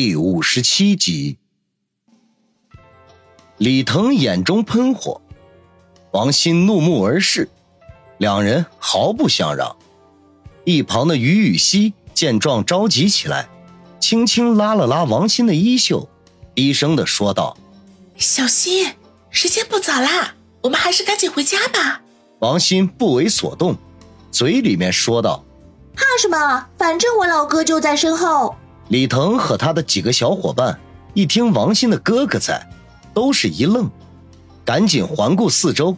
第五十七集，李腾眼中喷火，王鑫怒目而视，两人毫不相让。一旁的于雨溪见状着急起来，轻轻拉了拉王鑫的衣袖，低声的说道：“小心，时间不早啦，我们还是赶紧回家吧。”王鑫不为所动，嘴里面说道：“怕什么？反正我老哥就在身后。”李腾和他的几个小伙伴一听王鑫的哥哥在，都是一愣，赶紧环顾四周。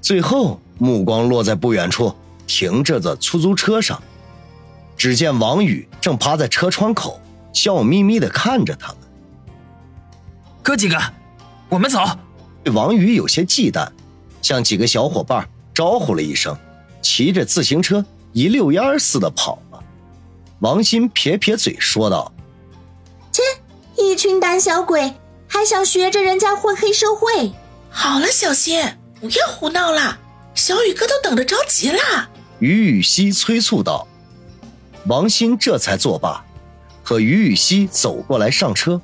最后目光落在不远处停着的出租车上，只见王宇正趴在车窗口，笑眯眯的看着他们。哥几个，我们走。王宇有些忌惮，向几个小伙伴招呼了一声，骑着自行车一溜烟似的跑。王鑫撇撇嘴说道：“切，一群胆小鬼，还想学着人家混黑社会？好了，小新，不要胡闹了，小雨哥都等着着急了。”于雨溪催促道。王鑫这才作罢，和于雨溪走过来上车。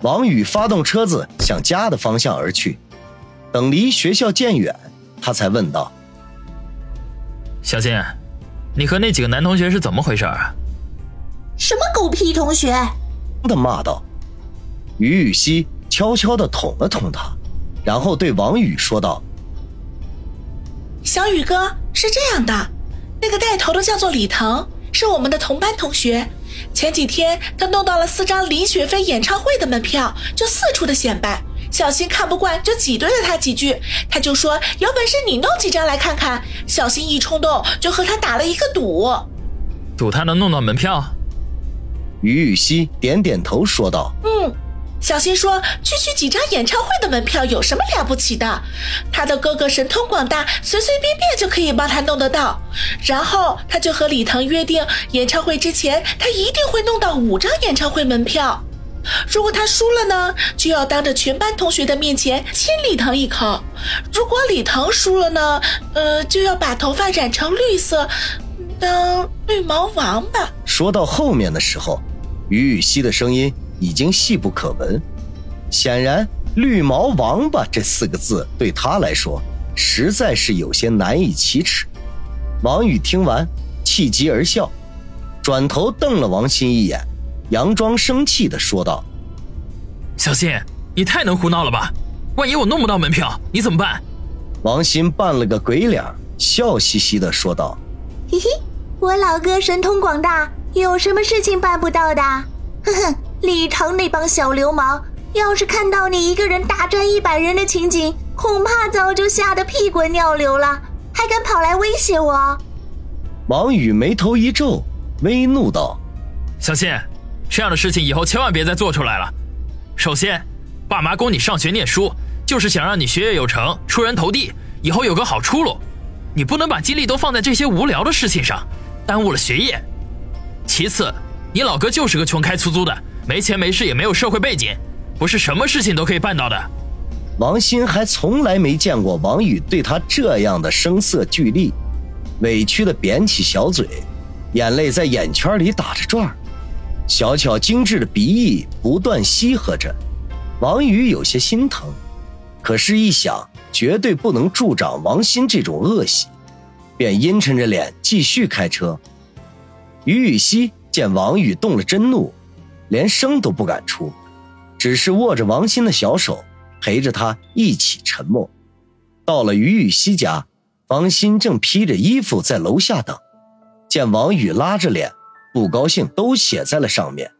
王宇发动车子向家的方向而去。等离学校渐远，他才问道：“小新，你和那几个男同学是怎么回事啊？”什么狗屁同学！的骂道。于雨溪悄悄的捅了捅他，然后对王宇说道：“小宇哥是这样的，那个带头的叫做李腾，是我们的同班同学。前几天他弄到了四张林雪飞演唱会的门票，就四处的显摆。小新看不惯，就挤兑了他几句，他就说有本事你弄几张来看看。小新一冲动，就和他打了一个赌，赌他能弄到门票。”于雨溪点点头说道：“嗯，小新说区区几张演唱会的门票有什么了不起的？他的哥哥神通广大，随随便便就可以帮他弄得到。然后他就和李腾约定，演唱会之前他一定会弄到五张演唱会门票。如果他输了呢，就要当着全班同学的面前亲李腾一口；如果李腾输了呢，呃，就要把头发染成绿色，当绿毛王八。”说到后面的时候。于雨溪的声音已经细不可闻，显然“绿毛王八”这四个字对他来说实在是有些难以启齿。王宇听完，气急而笑，转头瞪了王鑫一眼，佯装生气的说道：“小新，你太能胡闹了吧？万一我弄不到门票，你怎么办？”王鑫扮了个鬼脸，笑嘻嘻的说道：“嘿嘿，我老哥神通广大。”有什么事情办不到的？哼哼，李唐那帮小流氓，要是看到你一个人大战一百人的情景，恐怕早就吓得屁滚尿流了，还敢跑来威胁我？王宇眉头一皱，微怒道：“小新，这样的事情以后千万别再做出来了。首先，爸妈供你上学念书，就是想让你学业有成，出人头地，以后有个好出路。你不能把精力都放在这些无聊的事情上，耽误了学业。”其次，你老哥就是个穷开出租的，没钱没势也没有社会背景，不是什么事情都可以办到的。王鑫还从来没见过王宇对他这样的声色俱厉，委屈的扁起小嘴，眼泪在眼圈里打着转，小巧精致的鼻翼不断吸合着。王宇有些心疼，可是，一想绝对不能助长王鑫这种恶习，便阴沉着脸继续开车。于雨溪见王宇动了真怒，连声都不敢出，只是握着王鑫的小手，陪着他一起沉默。到了于雨溪家，王鑫正披着衣服在楼下等，见王宇拉着脸，不高兴都写在了上面，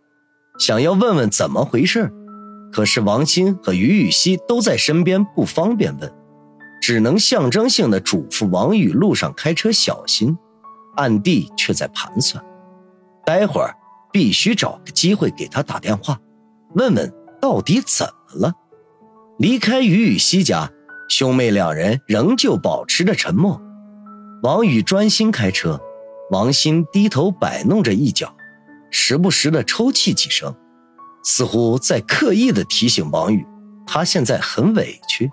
想要问问怎么回事，可是王鑫和于雨溪都在身边，不方便问，只能象征性的嘱咐王宇路上开车小心，暗地却在盘算。待会儿必须找个机会给他打电话，问问到底怎么了。离开于雨溪家，兄妹两人仍旧保持着沉默。王宇专心开车，王鑫低头摆弄着一角，时不时的抽泣几声，似乎在刻意的提醒王宇，他现在很委屈。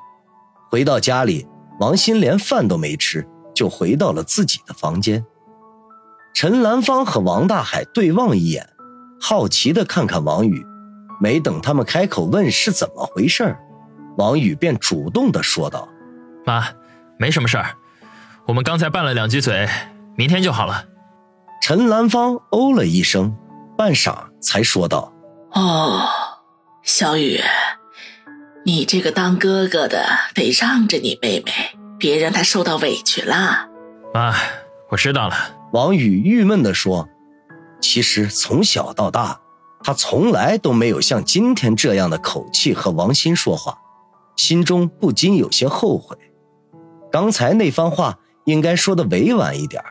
回到家里，王鑫连饭都没吃，就回到了自己的房间。陈兰芳和王大海对望一眼，好奇的看看王宇。没等他们开口问是怎么回事王宇便主动的说道：“妈，没什么事儿，我们刚才拌了两句嘴，明天就好了。”陈兰芳哦了一声，半晌才说道：“哦，小雨，你这个当哥哥的得让着你妹妹，别让她受到委屈了。”妈，我知道了。王宇郁闷地说：“其实从小到大，他从来都没有像今天这样的口气和王鑫说话，心中不禁有些后悔。刚才那番话应该说的委婉一点，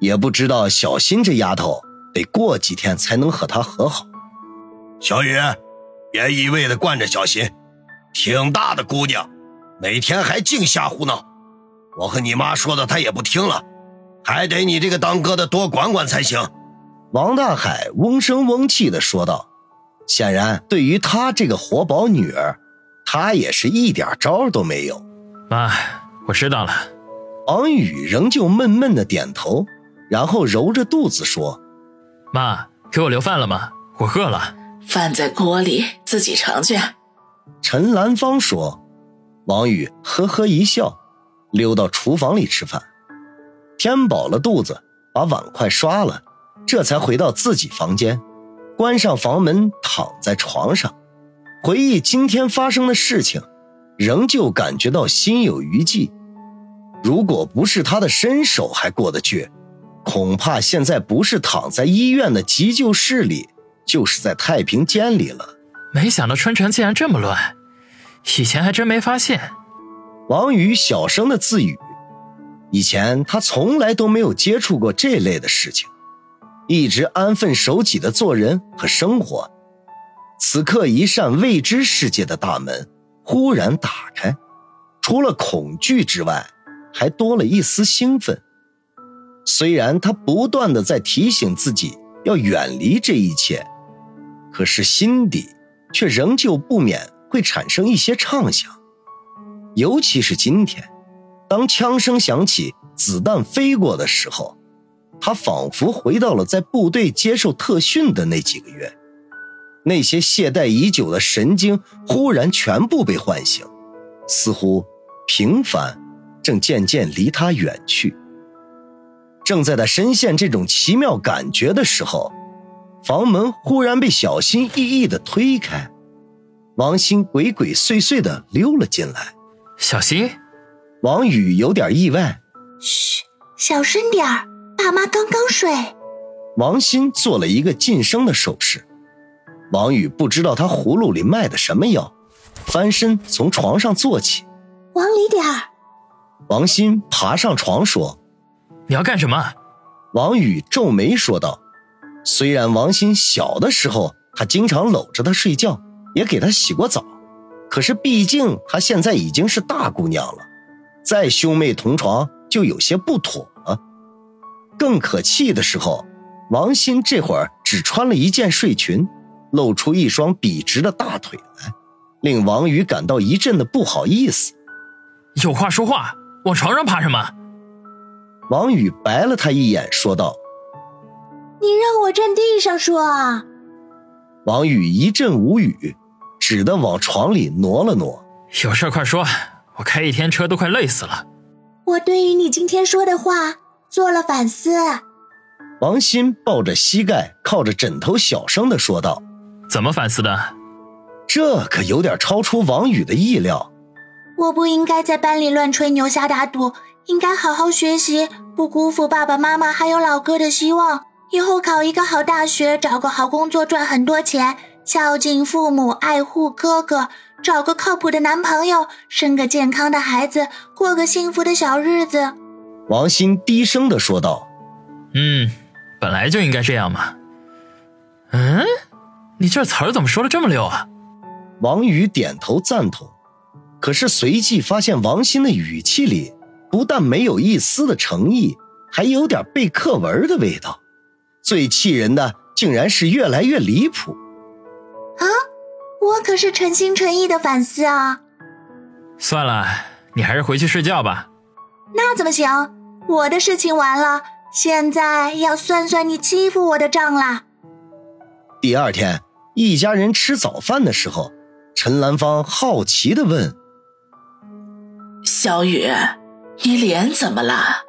也不知道小新这丫头得过几天才能和他和好。”小雨，别一味的惯着小新，挺大的姑娘，每天还净瞎胡闹。我和你妈说的，她也不听了。还得你这个当哥的多管管才行。”王大海嗡声嗡气的说道。显然，对于他这个活宝女儿，他也是一点招都没有。妈，我知道了。王宇仍旧闷闷的点头，然后揉着肚子说：“妈，给我留饭了吗？我饿了。饭在锅里，自己盛去。”陈兰芳说。王宇呵呵一笑，溜到厨房里吃饭。填饱了肚子，把碗筷刷了，这才回到自己房间，关上房门，躺在床上，回忆今天发生的事情，仍旧感觉到心有余悸。如果不是他的身手还过得去，恐怕现在不是躺在医院的急救室里，就是在太平间里了。没想到春城竟然这么乱，以前还真没发现。王宇小声的自语。以前他从来都没有接触过这类的事情，一直安分守己的做人和生活。此刻，一扇未知世界的大门忽然打开，除了恐惧之外，还多了一丝兴奋。虽然他不断的在提醒自己要远离这一切，可是心底却仍旧不免会产生一些畅想，尤其是今天。当枪声响起，子弹飞过的时候，他仿佛回到了在部队接受特训的那几个月。那些懈怠已久的神经忽然全部被唤醒，似乎平凡正渐渐离他远去。正在他深陷这种奇妙感觉的时候，房门忽然被小心翼翼地推开，王鑫鬼鬼祟祟地溜了进来。小心。王宇有点意外，嘘，小声点儿，爸妈刚刚睡。王鑫做了一个噤声的手势。王宇不知道他葫芦里卖的什么药，翻身从床上坐起，往里点儿。王鑫爬上床说：“你要干什么？”王宇皱眉说道：“虽然王鑫小的时候他经常搂着他睡觉，也给他洗过澡，可是毕竟她现在已经是大姑娘了。”再兄妹同床就有些不妥了。更可气的时候，王鑫这会儿只穿了一件睡裙，露出一双笔直的大腿来，令王宇感到一阵的不好意思。有话说话，往床上爬什么？王宇白了他一眼，说道：“你让我站地上说啊！”王宇一阵无语，只得往床里挪了挪。有事快说。我开一天车都快累死了。我对于你今天说的话做了反思。王鑫抱着膝盖，靠着枕头，小声的说道：“怎么反思的？这可有点超出王宇的意料。我不应该在班里乱吹牛、瞎打赌，应该好好学习，不辜负爸爸妈妈还有老哥的希望。以后考一个好大学，找个好工作，赚很多钱，孝敬父母，爱护哥哥。”找个靠谱的男朋友，生个健康的孩子，过个幸福的小日子。王鑫低声的说道：“嗯，本来就应该这样嘛。”嗯，你这词儿怎么说的这么溜啊？王宇点头赞同，可是随即发现王鑫的语气里不但没有一丝的诚意，还有点背课文的味道。最气人的，竟然是越来越离谱。我可是诚心诚意的反思啊！算了，你还是回去睡觉吧。那怎么行？我的事情完了，现在要算算你欺负我的账啦。第二天，一家人吃早饭的时候，陈兰芳好奇的问：“小雨，你脸怎么了？”